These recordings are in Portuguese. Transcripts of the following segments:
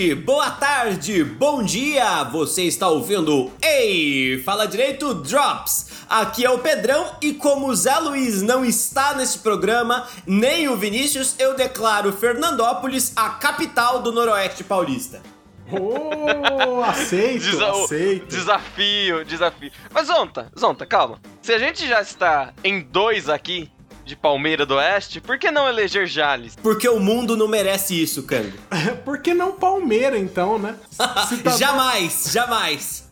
noite, boa tarde, bom dia. Você está ouvindo Ei, fala direito Drops. Aqui é o Pedrão e como o Zé Luiz não está nesse programa, nem o Vinícius, eu declaro Fernandópolis a capital do Noroeste Paulista. Oh, aceito, Desa- aceito. Desafio, desafio. Mas Zonta, Zonta, calma. Se a gente já está em dois aqui, de Palmeira do Oeste, por que não eleger Jales? Porque o mundo não merece isso, Cango. Por que não Palmeira, então, né? Tá- jamais, jamais.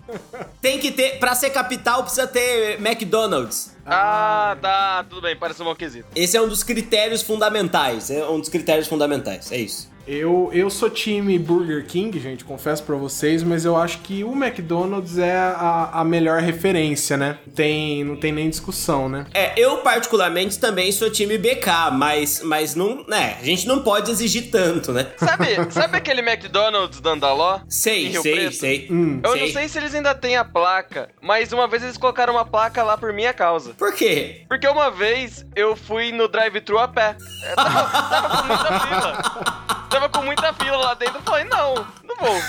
Tem que ter, pra ser capital precisa ter McDonald's. Ah, tá, tudo bem, parece um bom quesito. Esse é um dos critérios fundamentais, é um dos critérios fundamentais, é isso. Eu, eu sou time Burger King, gente, confesso pra vocês, mas eu acho que o McDonald's é a, a melhor referência, né? Tem, não tem nem discussão, né? É, eu particularmente também sou time BK, mas, mas não, né, a gente não pode exigir tanto, né? Sabe, sabe aquele McDonald's da Andaló? Em Sei, Rio sei, Preto? sei. Hum. Eu não sei se eles ainda têm a placa, mas uma vez eles colocaram uma placa lá por minha causa. Por quê? Porque uma vez eu fui no drive-thru a pé. É, Tava, tava com muita fila. Tava com muita fila lá dentro. Eu falei, não, não vou.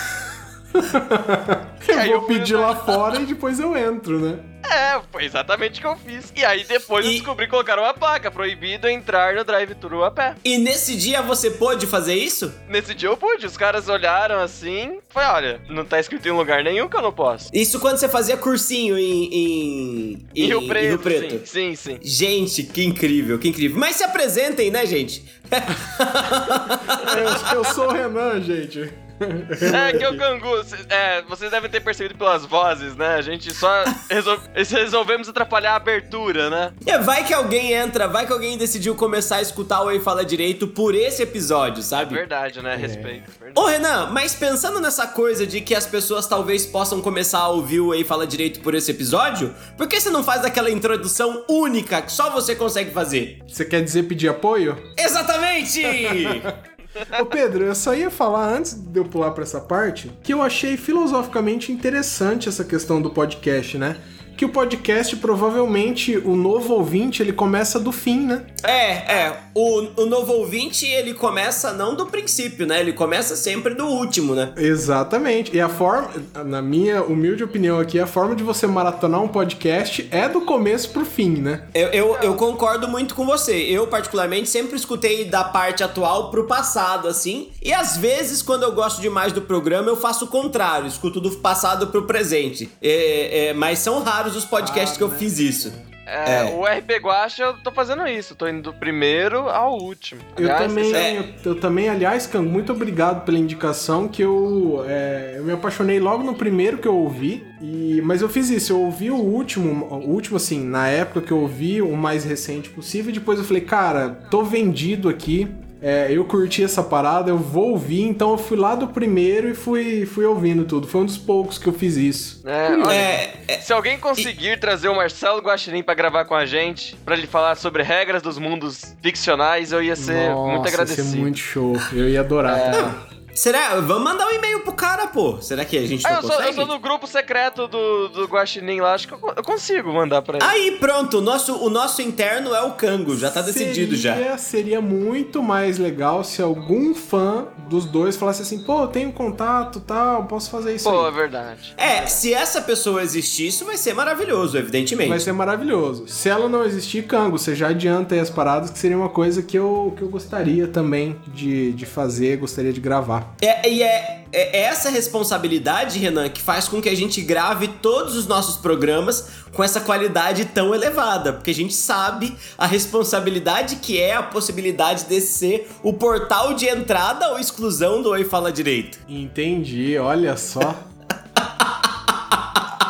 Eu vou pedir lá fora e depois eu entro, né? É, foi exatamente o que eu fiz. E aí depois eu E- descobri que colocaram uma placa, proibido entrar no drive-thru a pé. E nesse dia você pôde fazer isso? Nesse dia eu pude, os caras olharam assim, foi, olha, não tá escrito em lugar nenhum que eu não posso. Isso quando você fazia cursinho em, em, Em Rio Preto, Sim, sim, sim. Gente, que incrível, que incrível. Mas se apresentem, né, gente? Eu, eu sou o Renan, gente. É que o Cangu, é, vocês devem ter percebido pelas vozes, né? A gente só resol- resolvemos atrapalhar a abertura, né? É, vai que alguém entra, vai que alguém decidiu começar a escutar o Ei Fala Direito por esse episódio, sabe? Verdade, né? Respeito. verdade. Ô Renan, mas pensando nessa coisa de que as pessoas talvez possam começar a ouvir o Ei Fala Direito por esse episódio, por que você não faz aquela introdução única que só você consegue fazer? Você quer dizer pedir apoio? Exatamente! Ô Pedro, eu só ia falar antes de eu pular pra essa parte que eu achei filosoficamente interessante essa questão do podcast, né? Que o podcast, provavelmente, o novo ouvinte, ele começa do fim, né? é, é, o, o novo ouvinte ele começa não do princípio, né? Ele começa sempre do último, né? Exatamente. E a forma, na minha humilde opinião aqui, a forma de você maratonar um podcast é do começo pro fim, né? Eu, eu, eu concordo muito com você. Eu, particularmente, sempre escutei da parte atual pro passado, assim. E às vezes, quando eu gosto demais do programa, eu faço o contrário, escuto do passado pro presente. É, é, mas são raros os podcasts que eu fiz isso. É, É. O RP Guacha eu tô fazendo isso, tô indo do primeiro ao último. Eu Aliás, também, esse é- eu, eu também, aliás, Can, muito obrigado pela indicação, que eu, é, eu me apaixonei logo no primeiro que eu ouvi, e, mas eu fiz isso, eu ouvi o último, o último assim, na época que eu ouvi, o mais recente possível, e depois eu falei, cara, tô vendido aqui, é, eu curti essa parada, eu vou ouvir, então eu fui lá do primeiro e fui, fui ouvindo tudo, foi um dos poucos que eu fiz isso. É, olha, É, Se alguém conseguir trazer o Marcelo Guaxinim pra gravar com a gente, pra ele falar sobre regras dos mundos ficcionais, eu ia ser Nossa, muito ia agradecido. ser muito show, eu ia adorar. cara. Será? Vamos mandar um e-mail pro cara, pô. Será que a gente Ah, não eu, sou, eu consegue? sou do grupo secreto do, do Guaxinim lá, acho que eu, eu consigo mandar pra ele. Aí, pronto, o nosso, o nosso interno é o Cango, já tá decidido já. Seria- Seria muito mais legal se algum fã dos dois falasse assim, pô, eu tenho contato tal, posso fazer isso Pô, é aí. verdade. É, se essa pessoa existir, isso vai ser maravilhoso, evidentemente. Vai ser maravilhoso. Se ela não existir, Cango, você já adianta aí as paradas, que seria uma coisa que eu, que eu gostaria também de, de fazer, gostaria de gravar. É, e é, é essa responsabilidade, Renan, que faz com que a gente grave todos os nossos programas com essa qualidade tão elevada, porque a gente sabe a responsabilidade que é a possibilidade de ser o portal de entrada ou exclusão do Oi Fala Direito. Entendi, olha só.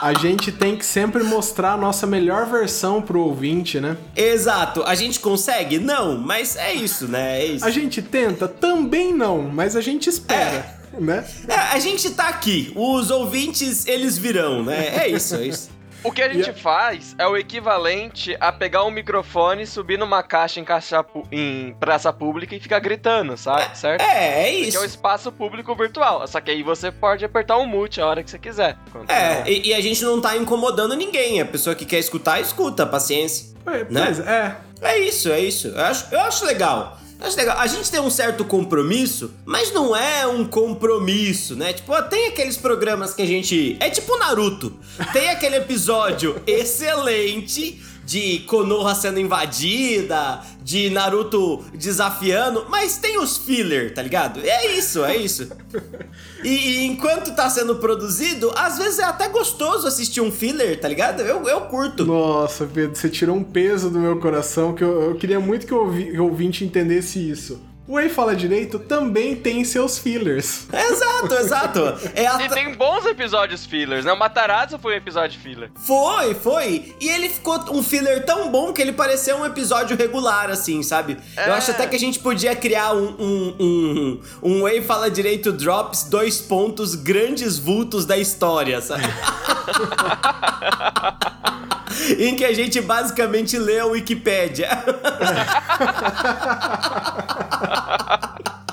A gente tem que sempre mostrar a nossa melhor versão pro ouvinte, né? Exato, a gente consegue? Não, mas é isso, né? É isso. A gente tenta? Também não, mas a gente espera, né? É, a gente tá aqui, os ouvintes, eles virão, né? É isso, é isso. O que a gente faz é o equivalente a pegar um microfone, subir numa caixa em, caixa pu- em praça pública e ficar gritando, sabe? Certo? É, é Que é isso. o espaço público virtual. Só que aí você pode apertar um mute a hora que você quiser. É, e, e a gente não tá incomodando ninguém. A pessoa que quer escutar, escuta, paciência. É, Né? Pois é. É isso, é isso. Eu acho, eu acho legal. Acho legal. A gente tem um certo compromisso, mas não é um compromisso, né? Tipo, tem aqueles programas que a gente. É tipo Naruto. Tem aquele episódio excelente de Konoha sendo invadida, de Naruto desafiando, mas tem os filler, tá ligado? É isso, é isso. E, e, enquanto tá sendo produzido, às vezes é até gostoso assistir um filler, tá ligado? Eu, eu curto. Nossa, Pedro, você tirou um peso do meu coração que eu, eu queria muito que o ouvinte entendesse isso. O Ei Fala Direito também tem seus fillers. Exato, exato. É a... E tem bons episódios fillers, né? O Matarazzo foi um episódio filler. Foi, foi. E ele ficou um filler tão bom que ele pareceu um episódio regular, assim, sabe? É... Eu acho até que a gente podia criar um, um, um, um Ei Fala Direito Drops, dois pontos, grandes vultos da história, sabe? em que a gente basicamente lê a Wikipédia.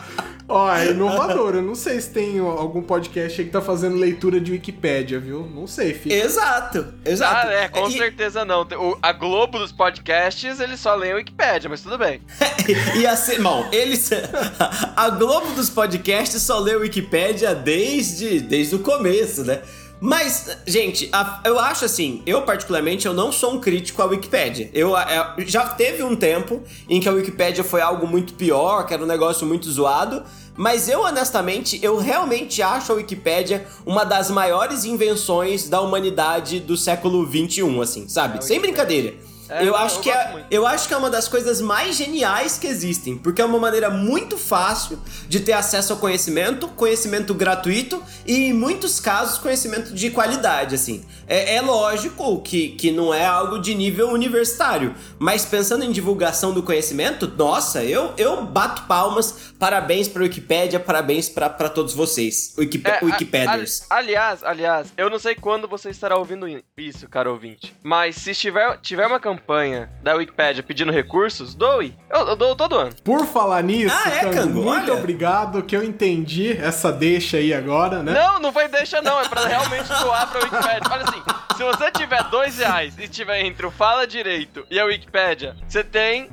Ó, é inovador. Eu não sei se tem algum podcast aí que tá fazendo leitura de Wikipédia, viu? Não sei, filho. Exato, exato. Ah, é, com e... certeza não. O, a Globo dos podcasts, eles só leem Wikipédia, mas tudo bem. e assim, bom, eles. A Globo dos podcasts só lê Wikipédia desde, desde o começo, né? Mas, gente, a, eu acho assim, eu particularmente, eu não sou um crítico à Wikipédia. Eu, é, já teve um tempo em que a Wikipédia foi algo muito pior, que era um negócio muito zoado, mas eu honestamente, eu realmente acho a Wikipédia uma das maiores invenções da humanidade do século 21, assim, sabe? É, Sem brincadeira. É, eu, acho eu que é, eu acho que é uma das coisas mais geniais que existem, porque é uma maneira muito fácil de ter acesso ao conhecimento, conhecimento gratuito e, em muitos casos, conhecimento de qualidade, assim. É, é lógico que, que não é algo de nível universitário, mas pensando em divulgação do conhecimento, nossa, eu, eu bato palmas, parabéns pra Wikipédia, parabéns para todos vocês, Wikip é, a, aliás, aliás, eu não sei quando você estará ouvindo isso, caro ouvinte, mas se tiver, tiver uma campanha da Wikipedia pedindo recursos, doe. Eu, eu dou todo ano. Por falar nisso, ah, é, Cango, muito olha. obrigado que eu entendi essa deixa aí agora, né? Não, não foi deixa não, é pra realmente doar pra Wikipedia. Olha assim, se você tiver dois reais e tiver entre o Fala Direito e a Wikipedia, você tem,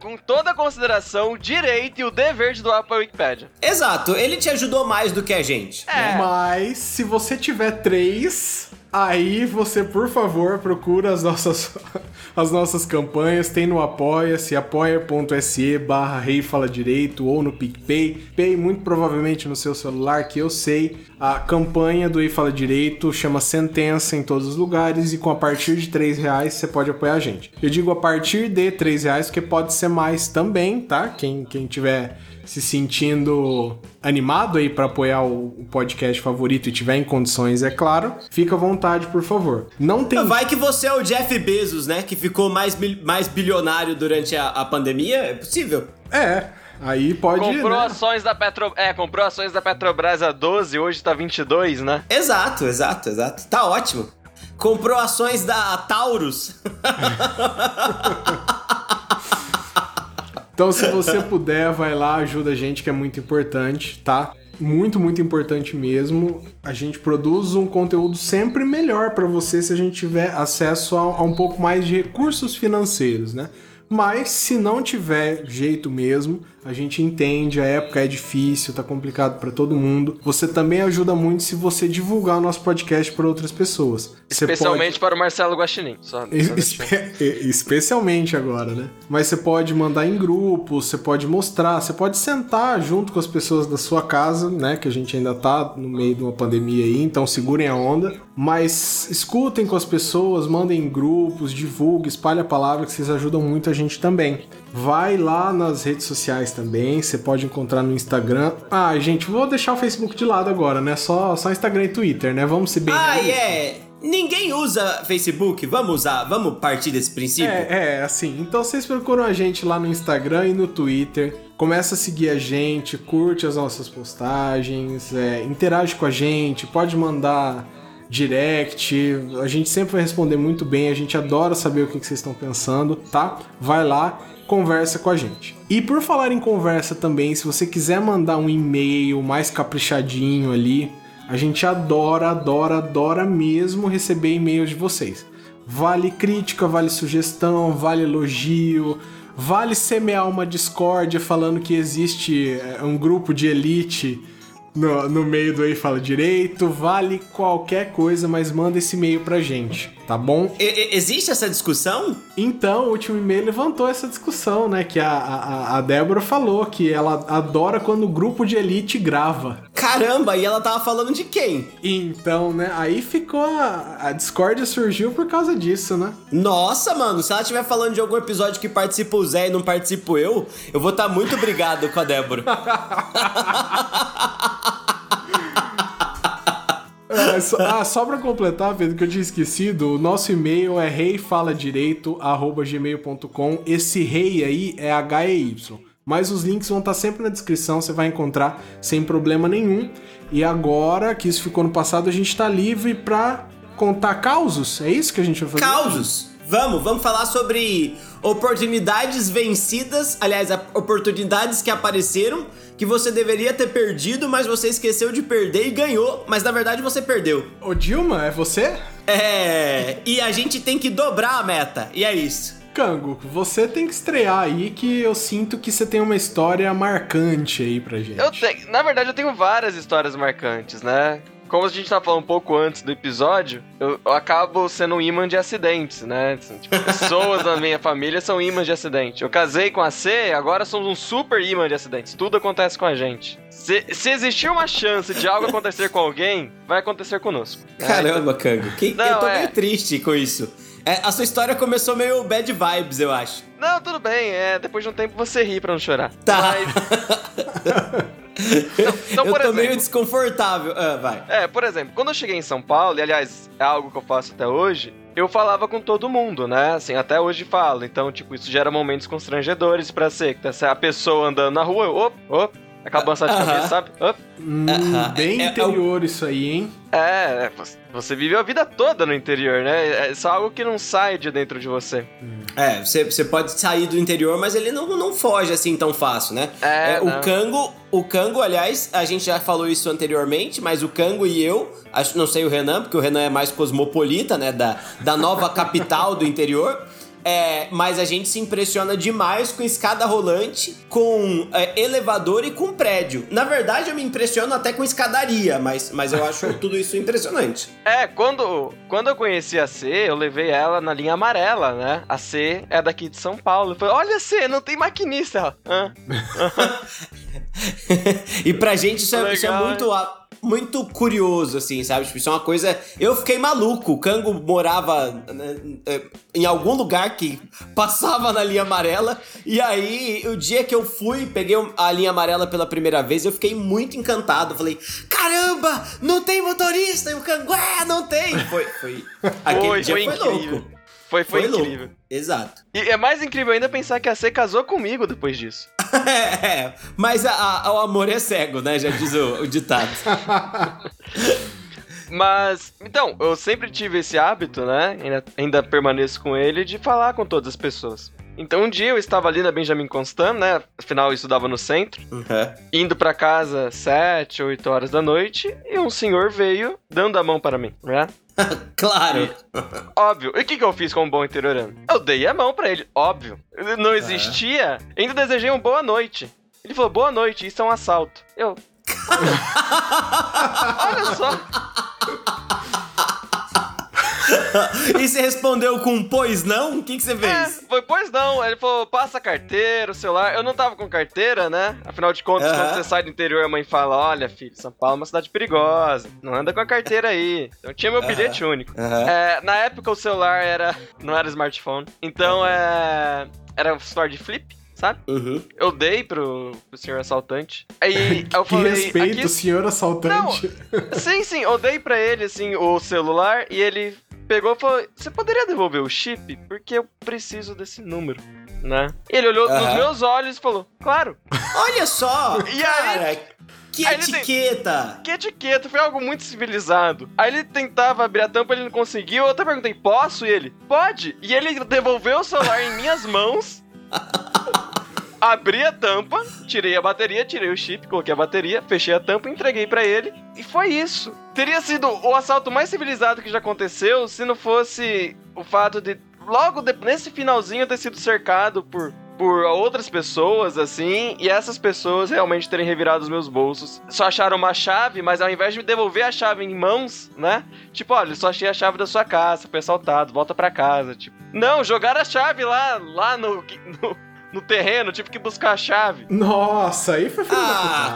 com toda a consideração, o direito e o dever de doar pra Wikipedia. Exato, ele te ajudou mais do que a gente. É. Mas, se você tiver três, Aí você, por favor, procura as nossas, as nossas campanhas, tem no Apoia-se, apoia.se barra Rei Fala Direito ou no PicPay. Pay muito provavelmente no seu celular, que eu sei. A campanha do Rei Fala Direito chama Sentença em todos os lugares e com a partir de 3 reais você pode apoiar a gente. Eu digo a partir de 3 reais, porque pode ser mais também, tá? Quem, quem tiver se sentindo animado aí para apoiar o, podcast favorito e tiver em condições, é claro, fica à vontade, por favor. Não tem. Vai que você é o Jeff Bezos, né? Que ficou mais, mais bilionário durante a, a pandemia. É possível. É. Aí pode. Comprou né? ações da Petro... É, comprou ações da Petrobras a 12, hoje tá 22, né? Exato, exato, exato. Tá ótimo. Comprou ações da Taurus. Então, se você puder, vai lá, ajuda a gente, que é muito importante, tá? Muito, muito importante mesmo. A gente produz um conteúdo sempre melhor para você se a gente tiver acesso a, a um pouco mais de recursos financeiros, né? Mas se não tiver jeito mesmo, a gente entende, a época é difícil, tá complicado para todo mundo. Você também ajuda muito se você divulgar o nosso podcast para outras pessoas. Você Especialmente pode... para o Marcelo Guaxinim. Só, Espe... Especialmente agora, né? Mas você pode mandar em grupos, você pode mostrar, você pode sentar junto com as pessoas da sua casa, né? Que a gente ainda tá no meio de uma pandemia aí, então segurem a onda. Mas escutem com as pessoas, mandem em grupos, divulguem, espalhe a palavra que vocês ajudam muito a gente também. Vai lá nas redes sociais também, você pode encontrar no Instagram. Ah, gente, vou deixar o Facebook de lado agora, né? Só, só Instagram e Twitter, né? Vamos se bem. Ah, é. Ninguém usa Facebook, vamos usar, vamos partir desse princípio? É, é, assim. Então vocês procuram a gente lá no Instagram e no Twitter. Começa a seguir a gente, curte as nossas postagens, é, interage com a gente, pode mandar direct. A gente sempre vai responder muito bem, a gente adora saber o que vocês estão pensando, tá? Vai lá, conversa com a gente. E por falar em conversa também, se você quiser mandar um e-mail mais caprichadinho ali, a gente adora, adora, adora mesmo receber e-mails de vocês. Vale crítica, vale sugestão, vale elogio, vale semear uma discórdia falando que existe é, um grupo de elite no, no meio do Aí Fala Direito, vale qualquer coisa, mas manda esse e-mail pra gente, tá bom? E- existe essa discussão? Então, o último e-mail levantou essa discussão, né? Que a, a, a Débora falou que ela adora quando o grupo de elite grava. Caramba, e ela tava falando de quem? Então, né? Aí ficou. A, a discórdia surgiu por causa disso, né? Nossa, mano, se ela estiver falando de algum episódio que participa o Zé e não participo eu, eu vou estar muito obrigado com a Débora. Só, ah, só pra completar, Pedro, que eu tinha esquecido, o nosso e-mail é reifaladireito.gmail.com. Esse rei aí é H-E-Y. Mas os links vão estar sempre na descrição, você vai encontrar sem problema nenhum. E agora que isso ficou no passado, a gente tá livre pra contar causos. É isso que a gente vai fazer? Causos! Vamos, vamos falar sobre oportunidades vencidas, aliás, oportunidades que apareceram que você deveria ter perdido, mas você esqueceu de perder e ganhou, mas na verdade você perdeu. Ô Dilma, é você? É, e a gente tem que dobrar a meta, e é isso. Cango, você tem que estrear aí que eu sinto que você tem uma história marcante aí pra gente. Eu tenho, na verdade, eu tenho várias histórias marcantes, né? Como a gente tava falando um pouco antes do episódio, eu, eu acabo sendo um imã de acidentes, né? Tipo, pessoas da minha família são imãs de acidente. Eu casei com a C, agora somos um super imã de acidentes. Tudo acontece com a gente. Se, se existir uma chance de algo acontecer com alguém, vai acontecer conosco. né? Caramba, Kango, que, Não, eu tô é. meio triste com isso. É, a sua história começou meio bad vibes, eu acho. Não, tudo bem, é, depois de um tempo você ri pra não chorar. Tá. Mas, então, eu por tô exemplo- meio desconfortável. Ah, vai. É, por exemplo, quando eu cheguei em São Paulo, e aliás, é algo que eu faço até hoje, eu falava com todo mundo, né? Assim, até hoje falo. Então, tipo, isso gera momentos constrangedores pra ser. que tá a pessoa andando na rua, eu, op, op, acaba a de cabeça, sabe? Hum, bem é- é- interior isso aí, hein? É, é, você- viveu a vida toda no interior, né? É só algo que não sai de dentro de você. É, você, você pode sair do interior, mas ele não, não foge assim tão fácil, né? É, o não. Cango, o Cango, aliás, a gente já falou isso anteriormente, mas o Cango e eu, acho não sei o Renan, porque o Renan é mais cosmopolita, né? Da, da nova capital do interior. É, mas a gente se impressiona demais com escada rolante, com é, elevador e com prédio. Na verdade, eu me impressiono até com escadaria, mas, mas eu acho tudo isso impressionante. É, quando, quando eu conheci a C, eu levei ela na linha amarela, né? A C é daqui de São Paulo. Eu falei, olha C, não tem maquinista. Hã? e pra gente isso é, isso é muito, muito curioso, assim, sabe? Tipo, isso é uma coisa. Eu fiquei maluco. O Cango morava né, eh, em algum lugar que passava na linha amarela. E aí, o dia que eu fui, peguei a linha amarela pela primeira vez, eu fiquei muito encantado. Falei, caramba, não tem motorista! E o Cango, é, não tem! Foi. foi aquele Foi, dia foi foi, incrível. louco. Foi, foi, Foi louco. incrível. Exato. E é mais incrível ainda pensar que a C casou comigo depois disso. É, mas a- a- o amor é cego, né? Já diz o, o ditado. Mas, então, eu sempre tive esse hábito, né? Ainda, ainda permaneço com ele, de falar com todas as pessoas. Então, um dia eu estava ali na Benjamin Constant, né? Afinal, eu estudava no centro, Uhum. indo pra casa sete, oito horas da noite, e um senhor veio dando a mão para mim, né? Claro. Óbvio. E o que, que eu fiz como bom interiorano? Eu dei a mão pra ele, óbvio. Não existia. Ainda desejei um boa noite. Ele falou, boa noite, isso é um assalto. Eu. Olha só. E você respondeu com pois não? O que, que você É, fez? foi, pois não. Ele falou, passa a carteira, o celular. Eu não tava com carteira, né? Afinal de contas, quando você sai do interior, a mãe fala: Olha, filho, São Paulo é uma cidade perigosa. Não anda com a carteira aí. Então tinha meu bilhete único. É, na época o celular era. não era smartphone. Então é. Era um celular de flip. Sabe? Uhum. Eu dei pro, pro senhor assaltante. Aí eu Que falei. respeito, aqui- senhor assaltante. Sim, sim, eu dei pra ele, assim, o celular e ele pegou e falou: Você poderia devolver o chip? Porque eu preciso desse número, né? E ele olhou nos Aham. meus olhos e falou: Claro, Olha só! E cara, que aí ele tem- etiqueta! que etiqueta, foi algo muito civilizado. Aí ele tentava abrir a tampa, ele não conseguiu. Eu até perguntei: Posso? E ele: Pode. E ele devolveu o celular em minhas mãos. Abri a tampa, tirei a bateria, tirei o chip, coloquei a bateria, fechei a tampa, entreguei pra ele e foi isso. Teria sido o assalto mais civilizado que já aconteceu se não fosse o fato de logo nesse finalzinho ter sido cercado por por outras pessoas, assim, e essas pessoas realmente terem revirado os meus bolsos. Só acharam uma chave, mas ao invés de me devolver a chave em mãos, né? Tipo, olha, só achei a chave da sua casa, foi assaltado, volta pra casa. Tipo, não, jogaram a chave lá, lá no, no, no terreno, tive que buscar a chave. Nossa, aí foi filho da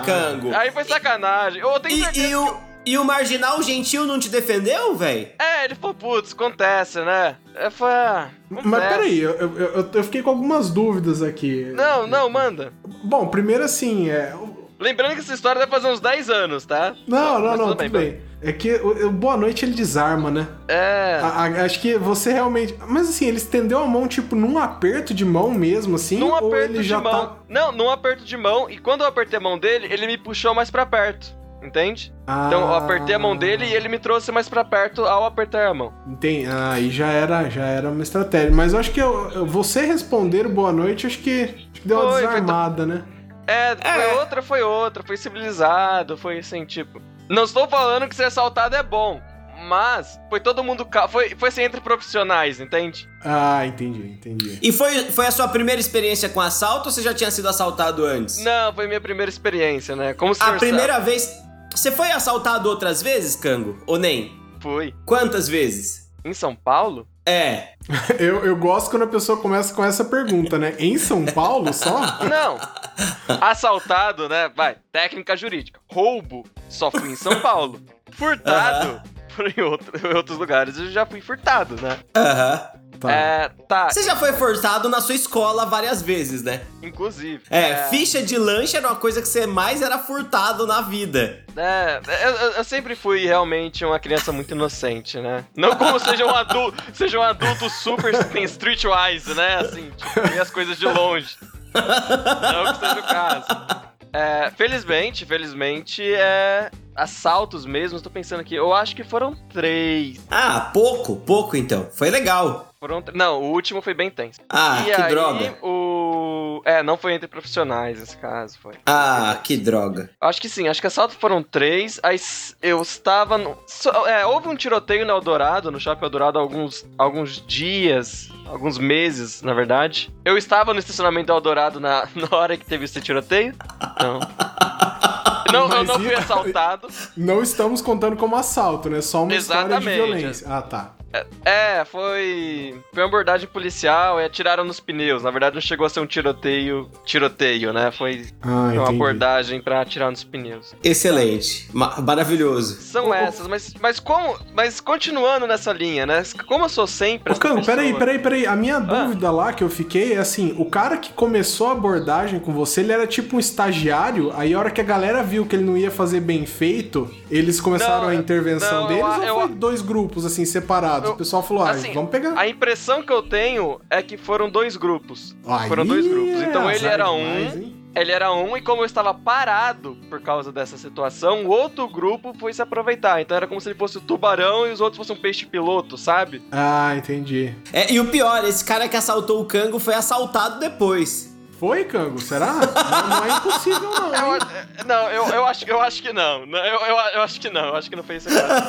Ah. Cango. Aí foi sacanagem. Eu tenho E, certeza e o, e o marginal gentil não te defendeu, velho? É, ele falou, putz, acontece, né? Eu falei, ah, Mas acontece. peraí, eu, eu, eu- eu fiquei com algumas dúvidas aqui. Não, não, manda. Bom, primeiro assim, é. Lembrando que essa história deve fazer uns 10 anos, tá? Não, não, Mas não, tudo tudo bem, bem. É que o, o Boa Noite ele desarma, né? É. A- a- acho que você realmente. Mas assim, ele estendeu a mão, tipo, num aperto de mão mesmo, assim? num ou aperto ele de já mão. tá. Não, num aperto de mão. E quando eu apertei a mão dele, ele me puxou mais pra perto. Entende? Então eu apertei a mão dele e ele me trouxe mais pra perto ao apertar a mão. Entendi. Ah, aí já era, já era uma estratégia. Mas eu acho que eu- eu- você responder boa noite, acho que, acho que deu uma Foi, foi desarmada, né? É, foi É. outra, foi outra. Foi civilizado, foi assim, tipo. Não estou falando que ser assaltado é bom. Mas foi todo mundo. ca- Foi, foi assim entre profissionais, entende? Ah, entendi, entendi. E foi, foi a sua primeira experiência com assalto ou você já tinha sido assaltado antes? Não, foi minha primeira experiência, né? Como se A primeira vez. Você foi assaltado outras vezes, Cango? Ou nem? Foi. Quantas vezes? Em São Paulo? É. Eu, eu gosto quando a pessoa começa com essa pergunta, né? Em São Paulo só? Não. Assaltado, né? Vai, técnica jurídica. Roubo, só fui em São Paulo. Furtado, por em, outro- em outros lugares eu já fui furtado, né? Aham. Tá. É, tá, Você já foi furtado na sua escola várias vezes, né? inclusive. É, ficha de lanche era uma coisa que você mais era furtado na vida. É, eu, eu- sempre fui realmente uma criança muito inocente, né? Não como seja um adulto, seja um adulto super streetwise, né? Assim, tipo, as coisas de longe. Não que seja o caso. É, felizmente, felizmente, é. Assaltos mesmo, tô pensando aqui. Eu acho que foram três. Ah, pouco, pouco então. Foi legal. Foram Não, o último foi bem tenso. Ah, e que aí, droga. o. É, não foi entre profissionais esse caso, foi. Ah, que droga. Acho que sim, acho que assalto foram três. Aí eu estava no. só- é, houve um tiroteio no Eldorado, no Shopping Eldorado, há alguns, alguns dias, alguns meses, na verdade. Eu estava no estacionamento do Eldorado na, na hora que teve esse tiroteio. Não. Não, eu Mas não fui assaltado. Não estamos contando como assalto, né? Só uma história de Exatamente. violência. Ah, tá. É, foi. Foi uma abordagem policial e atiraram nos pneus. Na verdade, não chegou a ser um tiroteio. Tiroteio, né? Foi Ah, uma abordagem pra atirar nos pneus. Excelente. Ma- maravilhoso. São essas, mas, mas como. Mas continuando nessa linha, né? Como eu sou sempre. Ô, Cano, peraí, peraí, peraí. A minha dúvida lá que eu fiquei é assim: o cara que começou a abordagem com você, ele era tipo um estagiário, aí a hora que a galera viu que ele não ia fazer bem feito, eles começaram Não, a intervenção não, deles eu- ou eu- foi dois grupos, assim, separados? Eu- o pessoal falou, ah, assim, vamos pegar. A impressão que eu tenho é que foram dois grupos. Aí foram dois grupos. Então ele era demais, um. hein? Ele era um, e como eu estava parado por causa dessa situação, o outro grupo foi se aproveitar. Então era como se ele fosse o tubarão e os outros fossem um peixe piloto, sabe? Ah, entendi. É, e o pior, esse cara que assaltou o Cango foi assaltado depois. Foi, Cango? Será? não, não é impossível, não. Eu, não, eu, eu, acho, eu acho que não. Eu, eu, eu acho que não. Eu acho que não foi esse caso.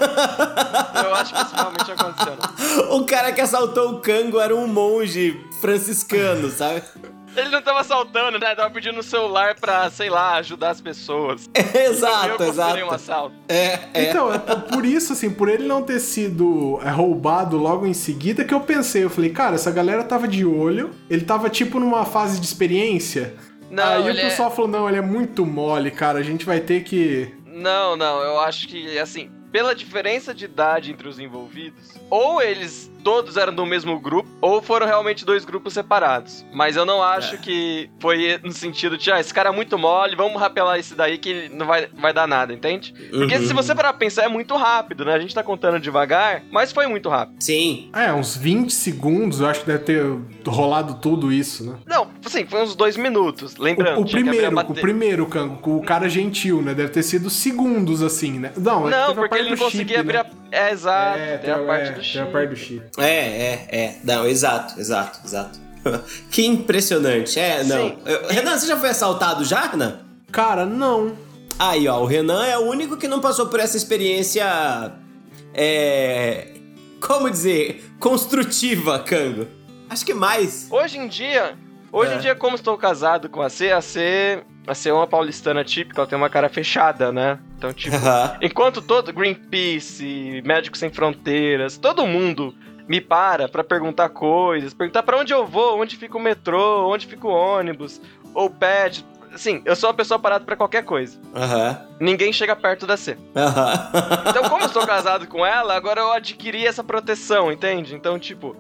Eu acho que isso realmente aconteceu. não. O cara que assaltou o Cango era um monge franciscano, sabe? Ele não tava assaltando, né? Tava pedindo o celular pra, sei lá, ajudar as pessoas. exato, eu considerei um exato. assalto. É, é. Então, é por isso, assim, por ele não ter sido é, roubado logo em seguida, que eu pensei, eu falei, cara, essa galera tava de olho, ele tava tipo numa fase de experiência. Não, Aí o é- pessoal falou, não, ele é muito mole, cara, a gente vai ter que. Não, não, eu acho que, assim, pela diferença de idade entre os envolvidos, ou eles todos eram do mesmo grupo, ou foram realmente dois grupos separados. Mas eu não acho É. que foi no sentido de, ah, esse cara é muito mole, vamos rapelar esse daí que não vai, vai dar nada, entende? Porque Uhum. se você parar pra pensar, é muito rápido, né? A gente tá contando devagar, mas foi muito rápido. Sim. É, uns 20 segundos, eu acho que deve ter rolado tudo isso, né? Não, assim, foi uns dois minutos, lembrando. O, o primeiro, o primeiro, o cara gentil, né? Deve ter sido segundos, assim, né? Não, é que Não, porque ele não conseguia chip, abrir né? a... É, exato, É, tem a tem, parte é, do tem chip. a parte do chip. É, é, é. Não, exato, exato, exato. que impressionante. É, não. Sim. Renan, você já foi assaltado já, Renan? Cara, não. Aí, ó, o Renan é o único que não passou por essa experiência. É. Como dizer? Construtiva, Cango. Acho que mais. Hoje em dia, Hoje É. em dia, como estou casado com a C, a C, a C é uma paulistana típica, ela tem uma cara fechada, né? Então, tipo, enquanto todo Greenpeace, Médicos Sem Fronteiras, todo mundo me para pra perguntar coisas, perguntar pra onde eu vou, onde fica o metrô, onde fica o ônibus, ou pede. Assim, eu sou uma pessoa parada pra qualquer coisa. Aham. Ninguém chega perto da C. Aham. Então, como eu sou casado com ela, agora eu adquiri essa proteção, entende? Então, tipo,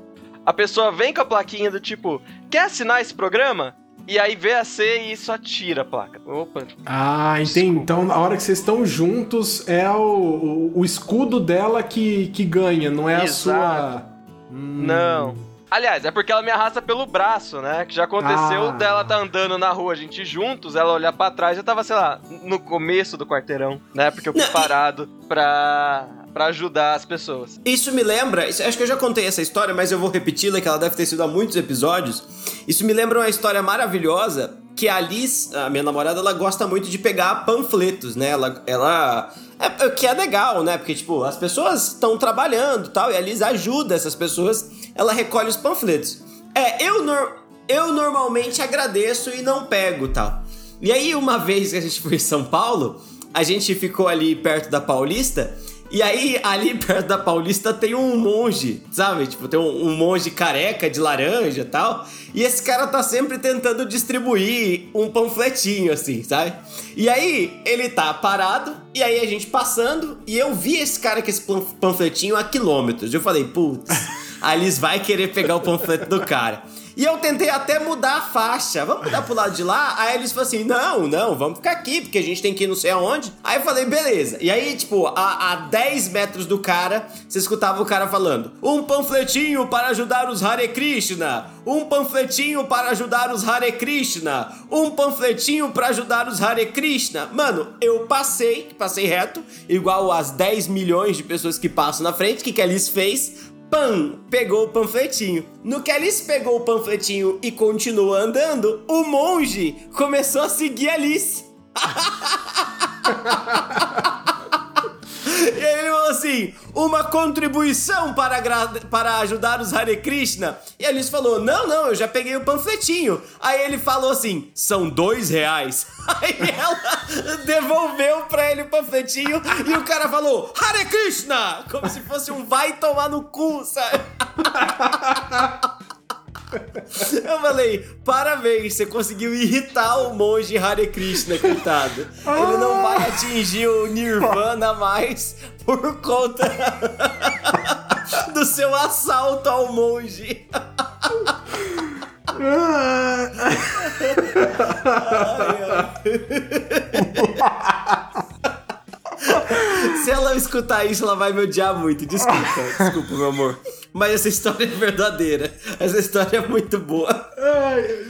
a pessoa vem com a plaquinha do tipo, quer assinar esse programa? E aí vê a C e só tira a placa. Opa. Ah, entendi. Então, na hora que vocês estão juntos, é o, o, o escudo dela que, que ganha, não é a Exato. sua. Hum. Não. Aliás, é porque ela me arrasta pelo braço, né? Que já aconteceu Ah. dela tá andando na rua, a gente juntos, ela olhar pra trás, já tava, sei lá, no começo do quarteirão, né? Porque eu fui parado pra, pra ajudar as pessoas. Isso me lembra, acho que eu já contei essa história, mas eu vou repeti-la, que ela deve ter sido há muitos episódios. Isso me lembra uma história maravilhosa que a Alice, a minha namorada, ela gosta muito de pegar panfletos, né? Ela. ela é, o que é legal, né? Porque, tipo, as pessoas estão trabalhando tal, e a Alice ajuda essas pessoas, ela recolhe os panfletos. É, eu, nor- eu normalmente agradeço e não pego tal. E aí, uma vez que a gente foi em São Paulo, a gente ficou ali perto da Paulista. E aí, ali perto da Paulista tem um monge, sabe? Tipo, tem um, um monge careca de laranja e tal. E esse cara tá sempre tentando distribuir um panfletinho, assim, sabe? E aí, ele tá parado, e aí a gente passando, e eu vi esse cara com esse pan- panfletinho a quilômetros. Eu falei, putz, a Alice vai querer pegar o panfleto do cara. E eu tentei até mudar a faixa. Vamos mudar pro lado de lá? Aí eles falaram assim: não, não, vamos ficar aqui, porque a gente tem que ir não sei aonde. Aí eu falei, beleza. E aí, tipo, a, a 10 metros do cara, você escutava o cara falando: um panfletinho para ajudar os Hare Krishna. Um panfletinho para ajudar os Hare Krishna. Um panfletinho para ajudar os Hare Krishna. Mano, eu passei, passei reto, igual as 10 milhões de pessoas que passam na frente. O que, que Alice fez? Pam! Pegou o panfletinho. No que Alice pegou o panfletinho e continuou andando, o monge começou a seguir Alice. E aí ele falou assim: uma contribuição para, para ajudar os Hare Krishna. E a Alice falou: não, não, eu já peguei o panfletinho. Aí ele falou assim: são dois reais. Aí ela devolveu pra ele o panfletinho e o cara falou: Hare Krishna! Como se fosse um vai tomar no cu, sabe? Eu falei, parabéns, você conseguiu irritar o monge Hare Krishna, coitado. Ele não vai atingir o Nirvana mais por conta do seu assalto ao monge. Se ela escutar isso, ela vai me odiar muito. Desculpa, desculpa, meu amor. Mas essa história é verdadeira. Essa história é muito boa.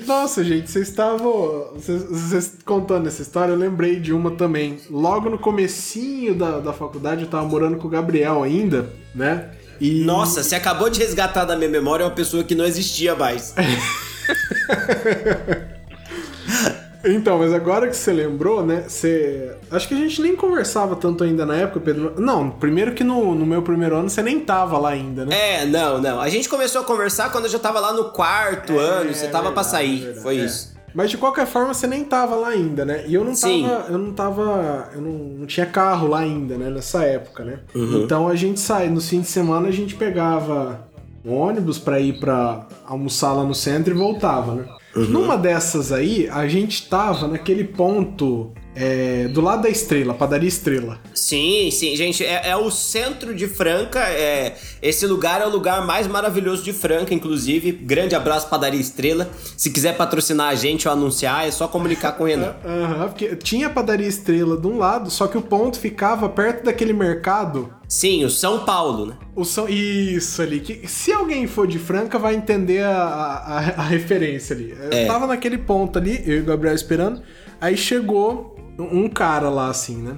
Nossa, gente, vocês estavam. Vocês, vocês contando essa história, eu lembrei de uma também. Logo no comecinho da, da faculdade, eu tava morando com o Gabriel ainda, né? E. Nossa, você acabou de resgatar da minha memória uma pessoa que não existia mais. Então, mas agora que você lembrou, né? Você. Acho que a gente nem conversava tanto ainda na época, Pedro. Não, primeiro que no, no meu primeiro ano você nem tava lá ainda, né? É, não, não. A gente começou a conversar quando eu já tava lá no quarto ano, você tava pra verdade, sair. verdade, Foi é. isso. Mas de qualquer forma você nem tava lá ainda, né? E eu não tava. Sim. Eu não tava. Eu não, não tinha carro lá ainda, né? Nessa época, né? Uhum. Então a gente sai, no fim de semana a gente pegava um ônibus pra ir pra almoçar lá no centro e voltava, né? Uhum. Numa dessas aí, a gente tava naquele ponto é, do lado da estrela, padaria estrela. Sim, sim, gente, é, é o centro de Franca. É, esse lugar é o lugar mais maravilhoso de Franca, inclusive. Grande abraço, Padaria Estrela. Se quiser patrocinar a gente ou anunciar, é só comunicar com o Renan. Aham, porque tinha padaria estrela de um lado, só que o ponto ficava perto daquele mercado Sim, o São Paulo, né? O som, isso ali. Que, se alguém for de Franca, vai entender a, a, a referência ali. Eu É. tava naquele ponto ali, eu e o Gabriel esperando. Aí chegou um cara lá, assim, né?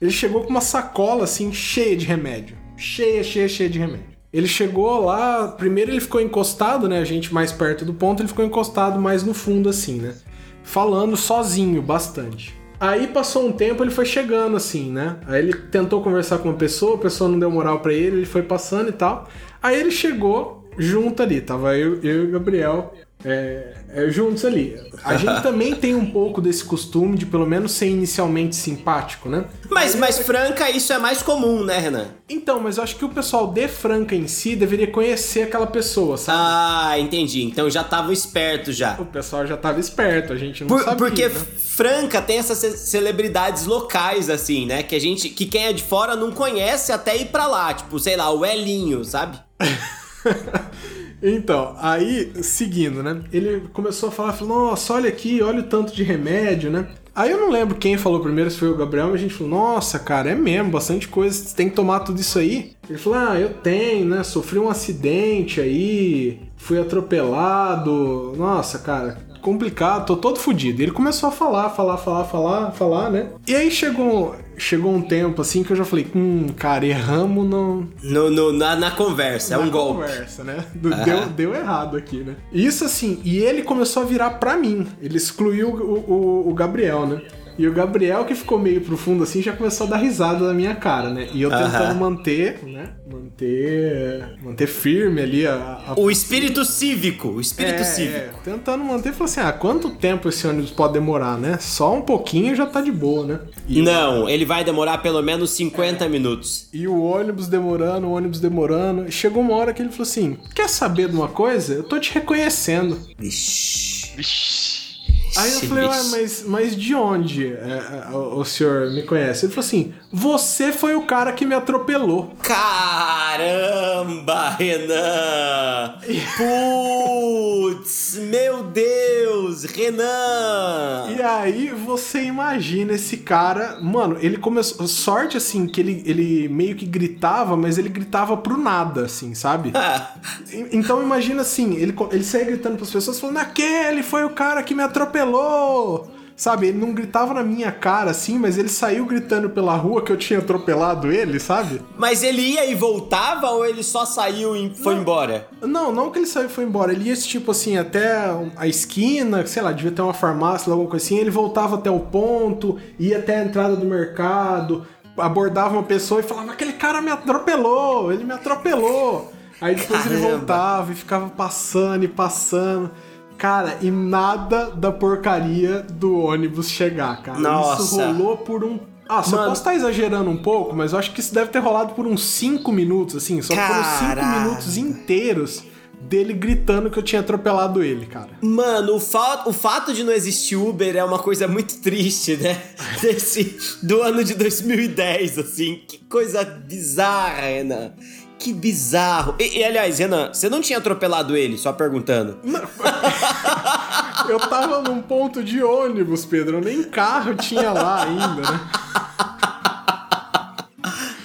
Ele chegou com uma sacola, assim, cheia de remédio. Cheia, cheia, cheia de remédio. Ele chegou lá, primeiro ele ficou encostado, né? A gente mais perto do ponto, ele ficou encostado mais no fundo, assim, né? Falando sozinho, bastante. Aí passou um tempo, ele foi chegando assim, né? Aí ele tentou conversar com uma pessoa, a pessoa não deu moral pra ele, ele foi passando e tal. Aí ele chegou junto ali, tava eu, eu e o Gabriel É, é, juntos ali. A gente também tem um pouco desse costume de pelo menos ser inicialmente simpático, né? Mas, mas Franca, isso é mais comum, né, Renan? Então, mas eu acho que o pessoal de Franca em si deveria conhecer aquela pessoa, sabe? Ah, entendi. Então já estavam espertos já. O pessoal já tava esperto, a gente não Por- sabia. porque né? Franca tem essas ce- celebridades locais, assim, né? Que a gente. Que quem é de fora não conhece até ir pra lá. Tipo, sei lá, o Elinho, sabe? Então, aí, seguindo, né? Ele começou a falar, falou, nossa, olha aqui, olha o tanto de remédio, né? Aí eu não lembro quem falou primeiro, se foi o Gabriel, mas a gente falou, nossa, cara, é mesmo, bastante coisa, você tem que tomar tudo isso aí. Ele falou, ah, eu tenho, né? Sofri um acidente aí, fui atropelado. Nossa, cara, complicado, tô todo fudido. E ele começou a falar, falar, falar, falar, falar, né? E aí chegou, chegou um tempo assim que eu já falei, hum, cara, erramos no, No, no- na, na conversa, é na um golpe. conversa, né? Deu, deu errado aqui, né? Isso assim, e ele começou a virar pra mim. Ele excluiu o, o, o Gabriel, né? E o Gabriel, que ficou meio pro fundo assim, já começou a dar risada na minha cara, né? E eu tentando manter, né? Manter. Manter firme ali a. a- O espírito cívico, o espírito é, cívico. é, tentando manter, falou assim: ah, quanto tempo esse ônibus pode demorar, né? Só um pouquinho já tá de boa, né? E, Não, ele vai demorar pelo menos 50 minutos. E o ônibus demorando, o ônibus demorando. Chegou uma hora que ele falou assim: Quer saber de uma coisa? Eu tô te reconhecendo. Vixe. Vixi. Aí eu falei, ué, mas, mas de onde é, é, o, o senhor me conhece? Ele falou assim: Você foi o cara que me atropelou. Caramba, Renan! Putz, meu Deus, Renan! E aí você imagina esse cara, mano, ele começou. Sorte assim, que ele, ele meio que gritava, mas ele gritava pro nada, assim, sabe? Então imagina assim, ele, ele saía gritando pras pessoas falando, aquele foi o cara que me atropelou. Sabe, ele não gritava na minha cara assim, mas ele saiu gritando pela rua que eu tinha atropelado ele, sabe? Mas ele ia e voltava ou ele só saiu e foi embora? Não, não que ele saiu e foi embora. Ele ia, tipo assim, até a esquina, sei lá, devia ter uma farmácia, alguma coisa assim. Ele voltava até o ponto, ia até a entrada do mercado, abordava uma pessoa e falava: aquele cara me atropelou, ele me atropelou. Aí depois ele Caramba. voltava e ficava passando e passando. Cara, e nada da porcaria do ônibus chegar, cara. Isso Nossa. rolou por um. Ah, só Mano. posso estar exagerando um pouco, mas eu acho que isso deve ter rolado por uns 5 minutos, assim. Só foram 5 Caralho. minutos inteiros dele gritando que eu tinha atropelado ele, cara. Mano, o, fa o fato de não existir Uber é uma coisa muito triste, né? Desse, do ano de 2010, assim. Que coisa bizarra, Renan. Que bizarro. E, e, aliás, Renan, você não tinha atropelado ele, só perguntando. Eu tava num ponto de ônibus, Pedro. Nem carro tinha lá ainda, né?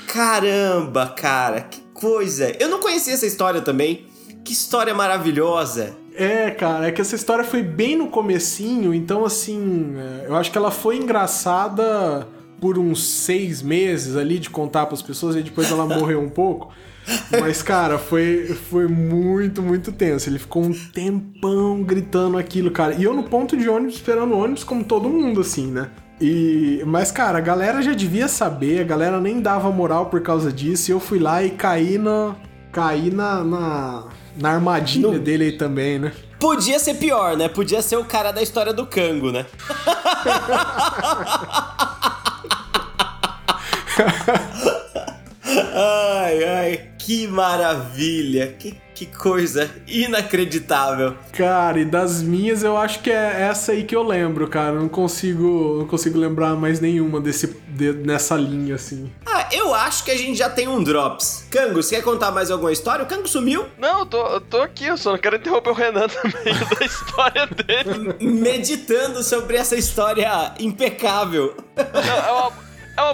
Caramba, cara, que coisa. Eu não conhecia essa história também. Que história maravilhosa. É, cara, é que essa história foi bem no comecinho, então assim, é, eu acho que ela foi engraçada por uns seis meses ali de contar pras pessoas e depois ela morreu um pouco. Mas, cara, foi, foi muito, muito tenso. Ele ficou um tempão gritando aquilo, cara. E eu no ponto de ônibus, esperando ônibus, como todo mundo, assim, né? E, mas, cara, a galera já devia saber, a galera nem dava moral por causa disso, e eu fui lá e caí na. caí na. na, na armadilha No- dele aí também, né? Podia ser pior, né? Podia ser o cara da história do Cango, né? ai, ai, que maravilha. Que, que coisa inacreditável. Cara, e das minhas eu acho que é essa aí que eu lembro, cara. Eu Não consigo, não consigo lembrar mais nenhuma desse, de- nessa linha, assim. Ah, eu acho que a gente já tem um Drops. Cango, você quer contar mais alguma história? O Cango sumiu Não, eu tô, eu tô aqui, eu só não quero interromper o Renan também da história dele. meditando sobre essa história impecável. Não, é uma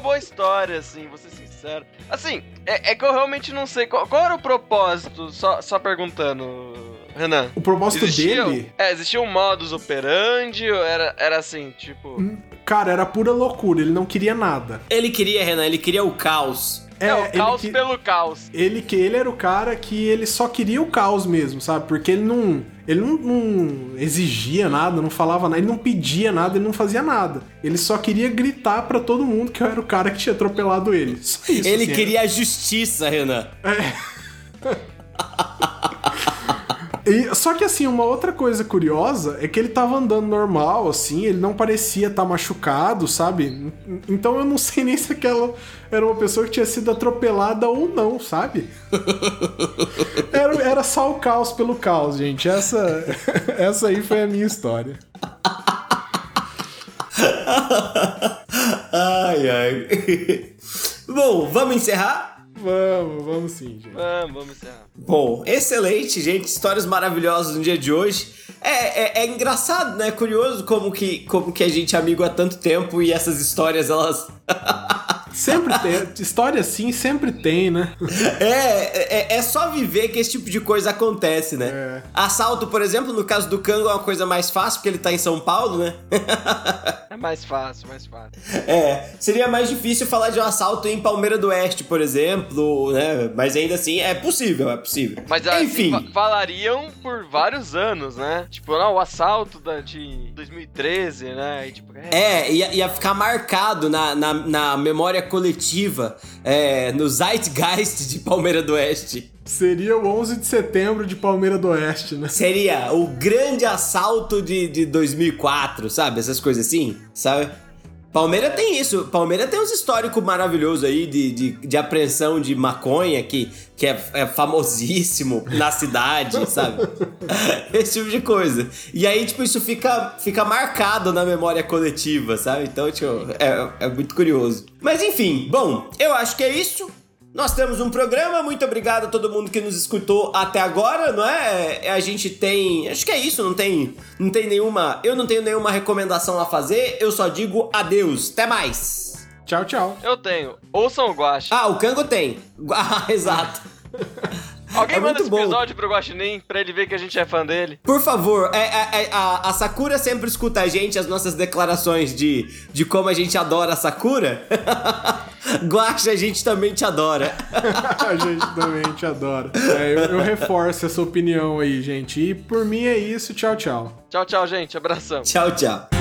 boa história, assim, vou ser sincero. Assim, é, é que eu realmente não sei qual, qual era o propósito, só, só perguntando, Renan. O propósito Existia, dele, é, existia um modus operandi ou era, era assim, tipo... cara, era pura loucura. Ele não queria nada. Ele queria, Renan, ele queria o caos. É, o ele caos que- pelo caos. Ele que ele era o cara que ele só queria o caos mesmo, sabe? Porque ele não ele não, não exigia nada, não falava nada, ele não pedia nada, ele não fazia nada. Ele só queria gritar pra todo mundo que eu era o cara que tinha atropelado ele. Só isso. ele assim, queria a justiça, Renan. E, só que assim, uma outra coisa curiosa é que ele tava andando normal, assim, ele não parecia estar tá machucado, sabe? Então eu não sei nem se aquela era uma pessoa que tinha sido atropelada ou não, sabe? Era, era só o caos pelo caos, gente. Essa, essa aí foi a minha história. ai, ai. Bom, vamos encerrar? Vamos, vamos sim, gente. Vamos, vamos encerrar. Bom, excelente, gente. Histórias maravilhosas no dia de hoje. É, é, é, engraçado, né? Curioso como que, como que a gente é amigo há tanto tempo e essas histórias, elas. Sempre tem. História assim sempre tem, né? É, é, é, só viver que esse tipo de coisa acontece, né? É. Assalto, por exemplo, no caso do Kango é uma coisa mais fácil, porque ele tá em São Paulo, né? é mais fácil, mais fácil. É, seria mais difícil falar de um assalto em Palmeira do Oeste, por exemplo, né? Mas ainda assim é possível, é possível. Mas assim, enfim. falariam por vários anos, né? Tipo, não, o assalto da, de 2013, né? E, tipo, é, é ia, ia ficar marcado na, na, na memória memória coletiva é, no Zeitgeist de Palmeira do Oeste. Seria o 11 de setembro de Palmeira do Oeste, né? Seria o grande assalto de, de 2004, sabe? Essas coisas assim, sabe? Palmeira tem isso. Palmeira tem uns históricos maravilhosos aí de, de, de, apreensão de maconha que, que é, é famosíssimo na cidade, sabe? Esse tipo de coisa. E aí, tipo, isso fica, fica marcado na memória coletiva, sabe? Então, tipo, é, é muito curioso. Mas enfim, bom, eu acho que é isso. Nós temos um programa, muito obrigado a todo mundo que nos escutou até agora, não é? é? A gente tem. Acho que é isso, não tem, não tem nenhuma. Eu não tenho nenhuma recomendação a fazer, eu só digo adeus. Até mais. Tchau, tchau. Eu tenho. Ouçam o Guache. Ah, o Cango tem. Ah, exato. Alguém é manda esse bom. episódio pro Guaxinim pra ele ver que a gente é fã dele. Por favor, é, é, é, a, a, Sakura sempre escuta a gente, as nossas declarações de, de como a gente adora a Sakura. Guaxa, a gente também te adora. a gente também te adora. É, eu, eu reforço essa opinião aí, gente. E por mim é isso. Tchau, tchau. Tchau, tchau, gente. Abração. Tchau, tchau.